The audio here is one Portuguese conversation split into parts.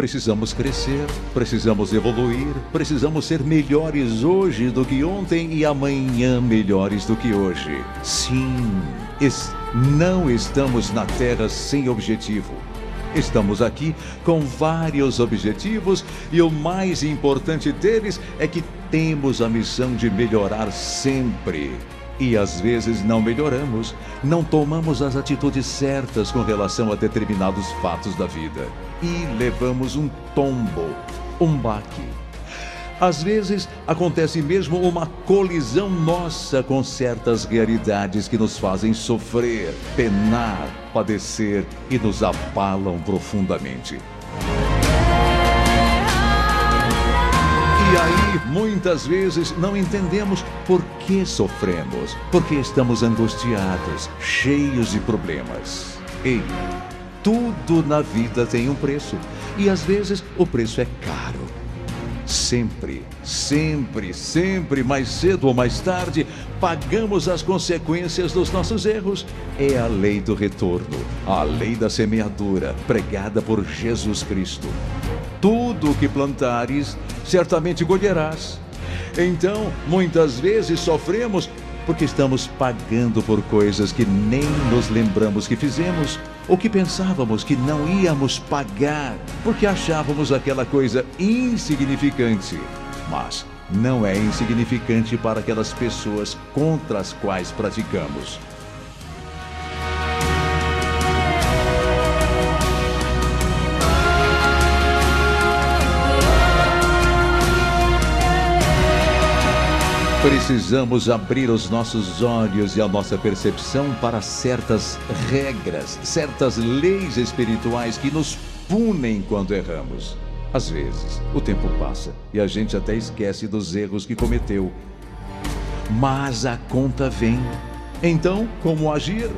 Precisamos crescer, precisamos evoluir, precisamos ser melhores hoje do que ontem e amanhã melhores do que hoje. Sim, es não estamos na Terra sem objetivo. Estamos aqui com vários objetivos e o mais importante deles é que temos a missão de melhorar sempre. E às vezes não melhoramos, não tomamos as atitudes certas com relação a determinados fatos da vida e levamos um tombo, um baque. Às vezes acontece mesmo uma colisão nossa com certas realidades que nos fazem sofrer, penar, padecer e nos abalam profundamente. E aí, muitas vezes, não entendemos por que sofremos, porque estamos angustiados, cheios de problemas. Ei, tudo na vida tem um preço, e às vezes o preço é caro. Sempre, sempre, sempre, mais cedo ou mais tarde, pagamos as consequências dos nossos erros. É a lei do retorno, a lei da semeadura, pregada por Jesus Cristo. Tudo o que plantares, certamente colherás. Então, muitas vezes sofremos porque estamos pagando por coisas que nem nos lembramos que fizemos, ou que pensávamos que não íamos pagar, porque achávamos aquela coisa insignificante. Mas não é insignificante para aquelas pessoas contra as quais praticamos. Precisamos abrir os nossos olhos e a nossa percepção para certas regras, certas leis espirituais que nos punem quando erramos. Às vezes, o tempo passa e a gente até esquece dos erros que cometeu. Mas a conta vem. Então, como agir?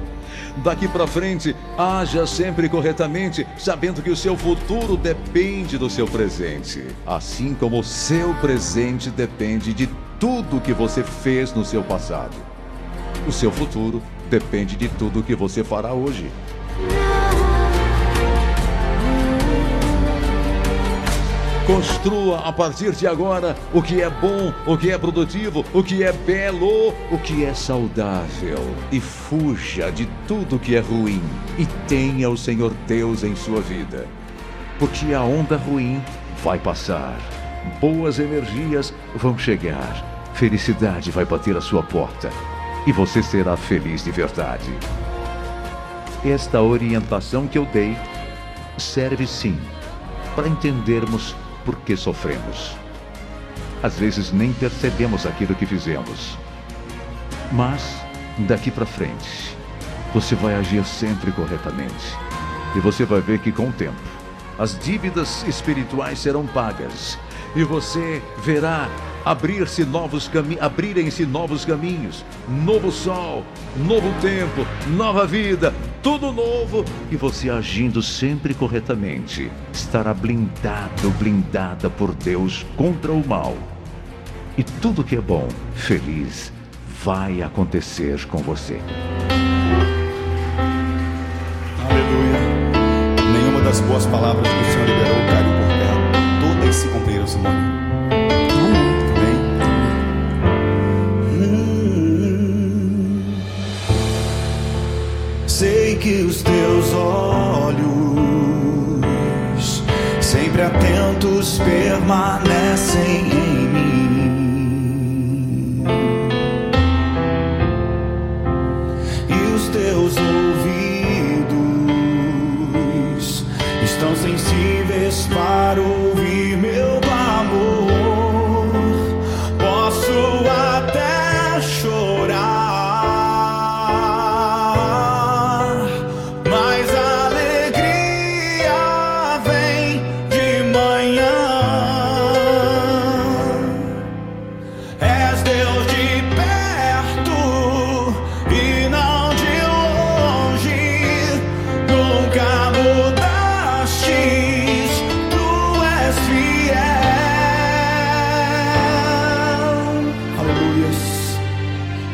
Daqui para frente, haja sempre corretamente, sabendo que o seu futuro depende do seu presente, assim como o seu presente depende de tudo que você fez no seu passado. O seu futuro depende de tudo que você fará hoje. Construa a partir de agora o que é bom, o que é produtivo, o que é belo, o que é saudável. E fuja de tudo que é ruim. E tenha o Senhor Deus em sua vida. Porque a onda ruim vai passar. Boas energias vão chegar felicidade vai bater a sua porta e você será feliz de verdade. Esta orientação que eu dei serve sim para entendermos por que sofremos. Às vezes nem percebemos aquilo que fizemos. Mas daqui para frente, você vai agir sempre corretamente. E você vai ver que com o tempo, as dívidas espirituais serão pagas e você verá abrir-se novos caminhos, abrirem-se novos caminhos, novo sol, novo tempo, nova vida, tudo novo e você agindo sempre corretamente, estará blindado, blindada por Deus contra o mal. E tudo que é bom, feliz, vai acontecer com você. Aleluia. Nenhuma das boas palavras que o Senhor Simone. que os teus olhos, sempre atentos, permanecem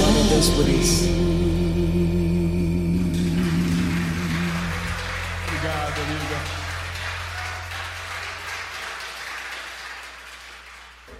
One of.